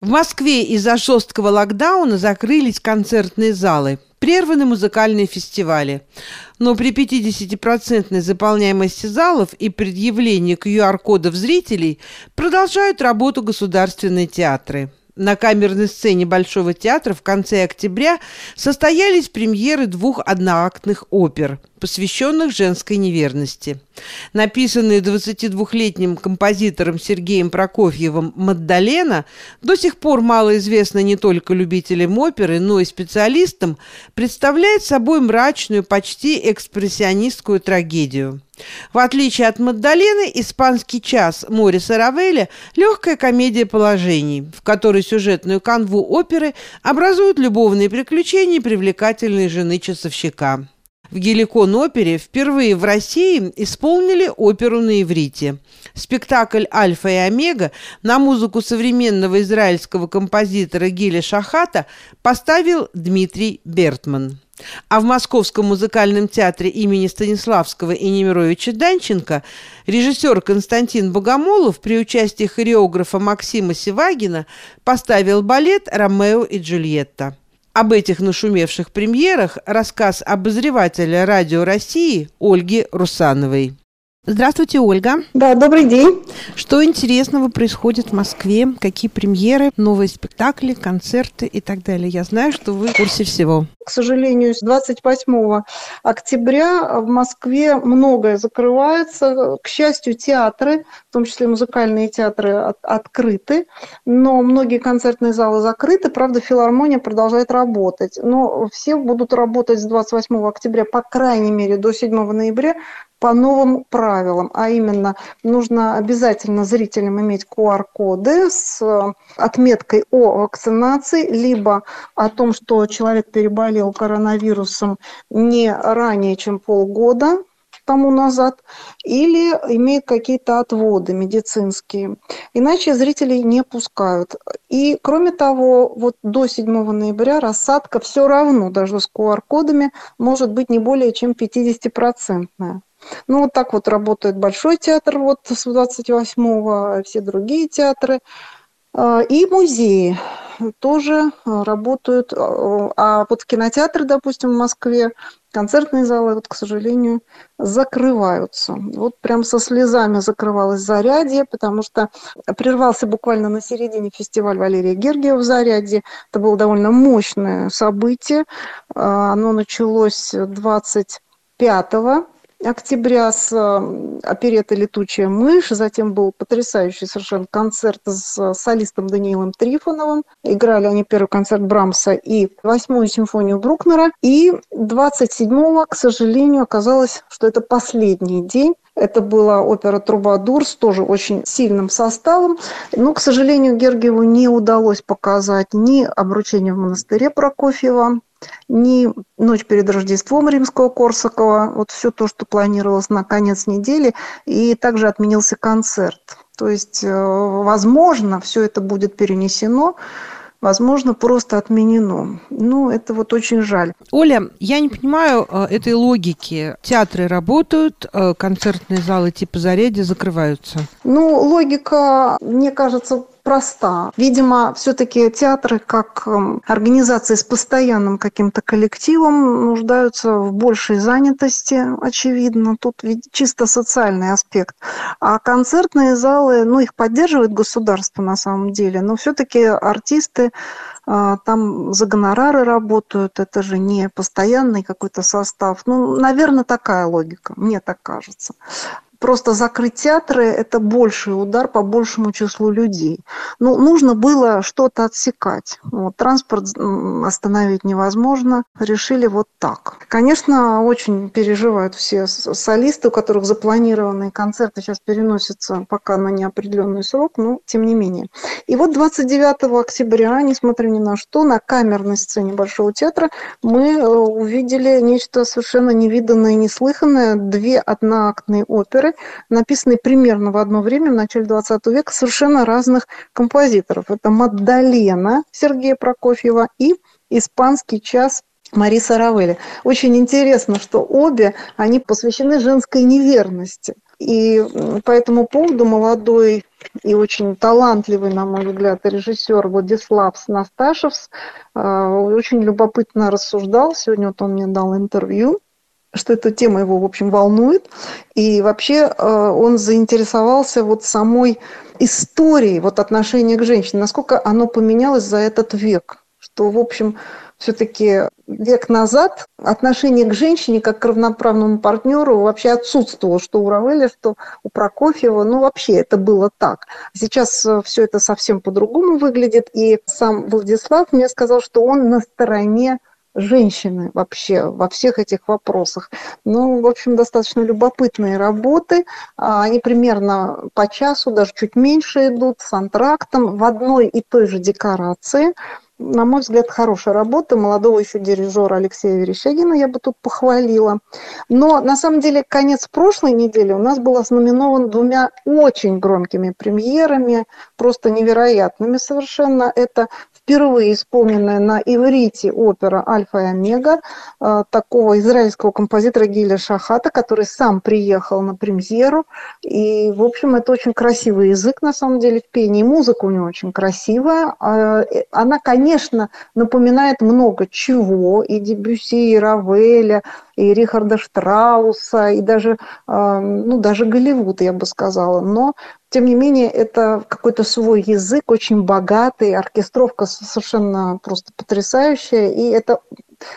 В Москве из-за жесткого локдауна закрылись концертные залы. Прерваны музыкальные фестивали. Но при 50% заполняемости залов и предъявлении QR-кодов зрителей продолжают работу государственные театры. На камерной сцене Большого театра в конце октября состоялись премьеры двух одноактных опер, посвященных женской неверности. Написанные 22-летним композитором Сергеем Прокофьевым «Маддалена» до сих пор малоизвестна не только любителям оперы, но и специалистам, представляет собой мрачную, почти экспрессионистскую трагедию. В отличие от «Маддалены», «Испанский час» Мориса Равеля – легкая комедия положений, в которой сюжетную канву оперы образуют любовные приключения привлекательной жены часовщика. В Геликон-опере впервые в России исполнили оперу на иврите. Спектакль «Альфа и Омега» на музыку современного израильского композитора Гиля Шахата поставил Дмитрий Бертман. А в Московском музыкальном театре имени Станиславского и Немировича Данченко режиссер Константин Богомолов при участии хореографа Максима Севагина поставил балет «Ромео и Джульетта». Об этих нашумевших премьерах рассказ обозревателя «Радио России» Ольги Русановой. Здравствуйте, Ольга. Да, добрый день. Что интересного происходит в Москве? Какие премьеры, новые спектакли, концерты и так далее? Я знаю, что вы в курсе всего. К сожалению, с 28 октября в Москве многое закрывается. К счастью, театры, в том числе музыкальные театры, от, открыты, но многие концертные залы закрыты. Правда, филармония продолжает работать. Но все будут работать с 28 октября, по крайней мере, до 7 ноября по новым правилам, а именно нужно обязательно зрителям иметь QR-коды с э, отметкой о вакцинации, либо о том, что человек переболел коронавирусом не ранее, чем полгода, тому назад, или имеет какие-то отводы медицинские. Иначе зрителей не пускают. И, кроме того, вот до 7 ноября рассадка все равно, даже с QR-кодами, может быть не более чем 50-процентная. Ну, вот так вот работает Большой театр вот с 28-го, все другие театры. А, и музеи тоже работают. А вот кинотеатры, допустим, в Москве, концертные залы, вот, к сожалению, закрываются. Вот прям со слезами закрывалось Зарядье, потому что прервался буквально на середине фестиваль Валерия Гергиева в Зарядье. Это было довольно мощное событие. А, оно началось 25 октября с э, оперетой «Летучая мышь». Затем был потрясающий совершенно концерт с солистом Даниилом Трифоновым. Играли они первый концерт Брамса и восьмую симфонию Брукнера. И 27-го, к сожалению, оказалось, что это последний день это была опера «Трубадур» с тоже очень сильным составом. Но, к сожалению, Гергиеву не удалось показать ни обручение в монастыре Прокофьева, ни ночь перед Рождеством римского Корсакова, вот все то, что планировалось на конец недели, и также отменился концерт. То есть, э, возможно, все это будет перенесено возможно, просто отменено. Ну, это вот очень жаль. Оля, я не понимаю э, этой логики. Театры работают, э, концертные залы типа «Зарядье» закрываются. Ну, логика, мне кажется, проста. Видимо, все-таки театры, как эм, организации с постоянным каким-то коллективом, нуждаются в большей занятости, очевидно. Тут чисто социальный аспект. А концертные залы, ну, их поддерживает государство на самом деле, но все-таки артисты а, там за гонорары работают, это же не постоянный какой-то состав. Ну, наверное, такая логика, мне так кажется просто закрыть театры – это больший удар по большему числу людей. Ну, нужно было что-то отсекать. Вот, транспорт остановить невозможно. Решили вот так. Конечно, очень переживают все солисты, у которых запланированные концерты сейчас переносятся пока на неопределенный срок, но тем не менее. И вот 29 октября, несмотря ни на что, на камерной сцене Большого театра мы э, увидели нечто совершенно невиданное и неслыханное. Две одноактные оперы оперы, написанные примерно в одно время, в начале 20 века, совершенно разных композиторов. Это «Маддалена» Сергея Прокофьева и «Испанский час» Мариса Равели. Очень интересно, что обе, они посвящены женской неверности. И по этому поводу молодой и очень талантливый, на мой взгляд, режиссер Владислав Насташевс э, очень любопытно рассуждал. Сегодня вот он мне дал интервью что эта тема его, в общем, волнует. И вообще э, он заинтересовался вот самой историей вот отношения к женщине, насколько оно поменялось за этот век. Что, в общем, все-таки век назад отношение к женщине как к равноправному партнеру вообще отсутствовало, что у Равеля, что у Прокофьева, ну вообще это было так. Сейчас э, все это совсем по-другому выглядит, и сам Владислав мне сказал, что он на стороне женщины вообще во всех этих вопросах. Ну, в общем, достаточно любопытные работы. А, они примерно по часу, даже чуть меньше идут, с антрактом, в одной и той же декорации – на мой взгляд, хорошая работа молодого еще дирижера Алексея Верещагина, я бы тут похвалила. Но, на самом деле, конец прошлой недели у нас был ознаменован двумя очень громкими премьерами, просто невероятными совершенно. Это впервые исполненная на иврите опера «Альфа и Омега» э, такого израильского композитора Гиля Шахата, который сам приехал на премьеру. И, в общем, это очень красивый язык, на самом деле, в пении. Музыка у него очень красивая. А, э, она, конечно, напоминает много чего. И Дебюси, и Равеля, и Рихарда Штрауса, и даже, ну, даже Голливуд, я бы сказала. Но тем не менее, это какой-то свой язык, очень богатый, оркестровка совершенно просто потрясающая, и это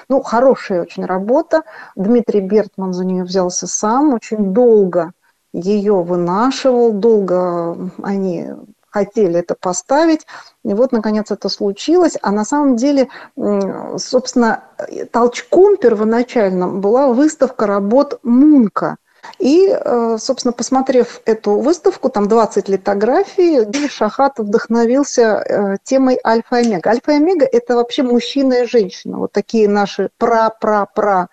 ну, хорошая очень работа. Дмитрий Бертман за нее взялся сам, очень долго ее вынашивал, долго они хотели это поставить. И вот, наконец, это случилось. А на самом деле, собственно, толчком первоначальным была выставка работ Мунка – и, э, собственно, посмотрев эту выставку, там 20 литографий, Шахат вдохновился э, темой альфа и омега. Альфа и омега – это вообще мужчина и женщина. Вот такие наши пра-пра-пра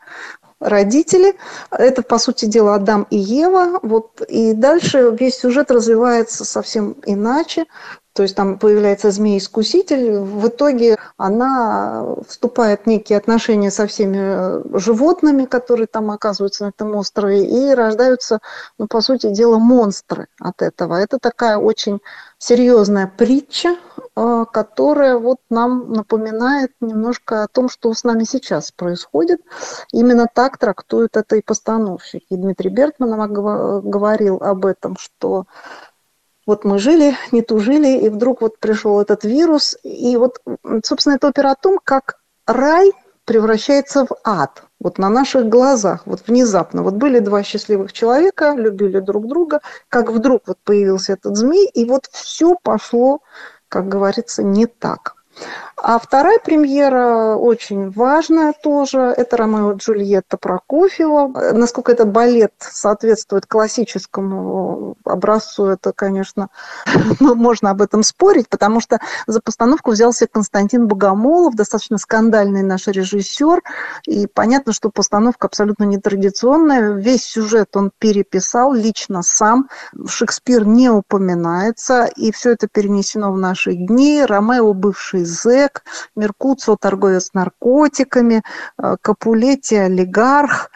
родители. Это, по сути дела, Адам и Ева. Вот. И дальше весь сюжет развивается совсем иначе то есть там появляется змей-искуситель, в итоге она вступает в некие отношения со всеми э, животными, которые там оказываются на этом острове, и рождаются, ну, по сути дела, монстры от этого. Это такая очень серьезная притча, э, которая вот нам напоминает немножко о том, что с нами сейчас происходит. Именно так трактует это и постановщик. И Дмитрий Бертман говорил об этом, что вот мы жили, не тужили, и вдруг вот пришел этот вирус. И вот, собственно, это опера о том, как рай превращается в ад. Вот на наших глазах, вот внезапно. Вот были два счастливых человека, любили друг друга, как вдруг вот появился этот змей, и вот все пошло, как говорится, не так. А вторая премьера очень важная тоже. Это «Ромео и Джульетта» Прокофьева. Насколько этот балет соответствует классическому образцу, это, конечно, ну, можно об этом спорить, потому что за постановку взялся Константин Богомолов, достаточно скандальный наш режиссер. И понятно, что постановка абсолютно нетрадиционная. Весь сюжет он переписал лично сам. Шекспир не упоминается, и все это перенесено в наши дни. Ромео, бывший зэк, Меркуцио торговец наркотиками, э, Капулетти олигарх,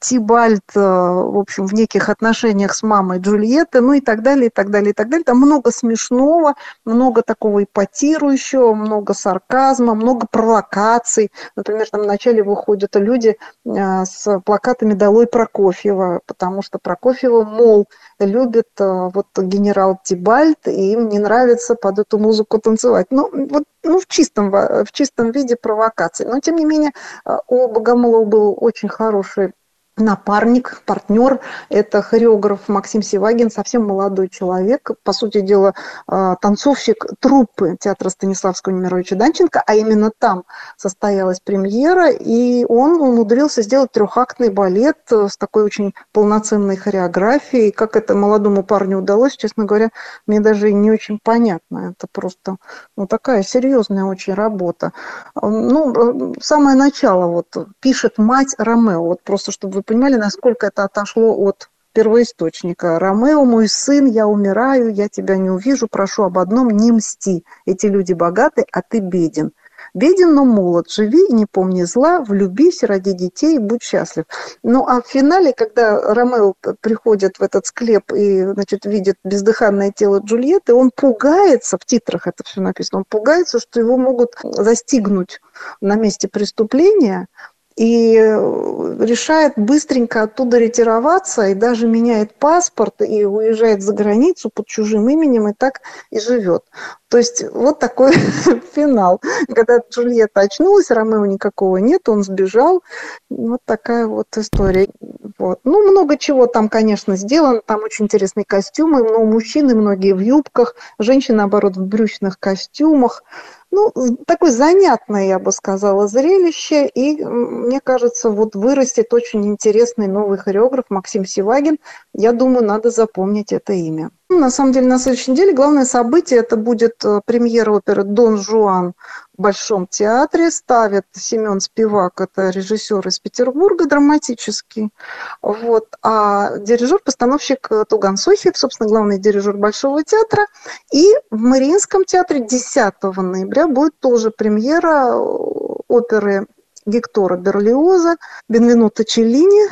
Тибальт, э, в общем, в неких отношениях с мамой Джульетты, ну и так далее, и так далее, и так далее. Там много смешного, много такого ипотирующего, много сарказма, много провокаций. Например, там вначале выходят люди э, с плакатами «Долой Прокофьева», потому что Прокофьева, мол, любит вот генерал Тибальт, и им не нравится под эту музыку танцевать. Ну, вот ну, в чистом, в чистом виде провокации. Но, тем не менее, э, у Богомолова был очень хороший напарник, партнер. Это хореограф Максим Сивагин, совсем молодой человек, по сути дела, а, танцовщик труппы театра Станиславского Немировича Данченко, а именно там состоялась премьера, и он умудрился сделать трехактный балет с такой очень полноценной хореографией. Как это молодому парню удалось, честно говоря, мне даже не очень понятно. Это просто ну, такая серьезная очень работа. Ну, самое начало, вот, пишет мать Ромео, вот просто чтобы вы понимали, насколько это отошло от первоисточника. «Ромео, мой сын, я умираю, я тебя не увижу, прошу об одном, не мсти. Эти люди богаты, а ты беден». Беден, но молод, живи, не помни зла, влюбись, ради детей, будь счастлив. Ну, а в финале, когда Ромео приходит в этот склеп и, значит, видит бездыханное тело Джульетты, он пугается, в титрах это все написано, он пугается, что его могут застигнуть на месте преступления, и э, решает быстренько оттуда ретироваться и даже меняет паспорт и уезжает за границу под чужим именем и так и живет. То есть вот такой финал. Когда Джульетта очнулась, Ромео никакого нет, он сбежал. Вот такая вот история. Вот. Ну, много чего там, конечно, сделано. Там очень интересные костюмы. Но мужчины многие в юбках, женщины, наоборот, в брючных костюмах. Ну, такое занятное, я бы сказала, зрелище. И, мне кажется, вот вырастет очень интересный новый хореограф Максим Сивагин. Я думаю, надо запомнить это имя. На самом деле, на следующей неделе главное событие это будет э, премьера оперы «Дон Жуан» в Большом театре. Ставит Семен Спивак, это режиссер из Петербурга, драматический. Вот. А дирижер-постановщик э, Туган Сохиев, собственно, главный дирижер Большого театра. И в Мариинском театре 10 ноября будет тоже премьера э, оперы Гектора Берлиоза «Бенвенуто Челлини»,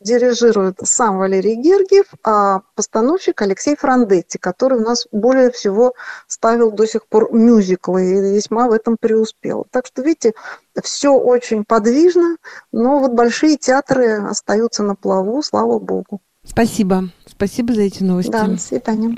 дирижирует сам Валерий Гергиев, а постановщик Алексей Франдетти, который у нас более всего ставил до сих пор мюзиклы и весьма в этом преуспел. Так что, видите, все очень подвижно, но вот большие театры остаются на плаву, слава богу. Спасибо. Спасибо за эти новости. Да, до свидания.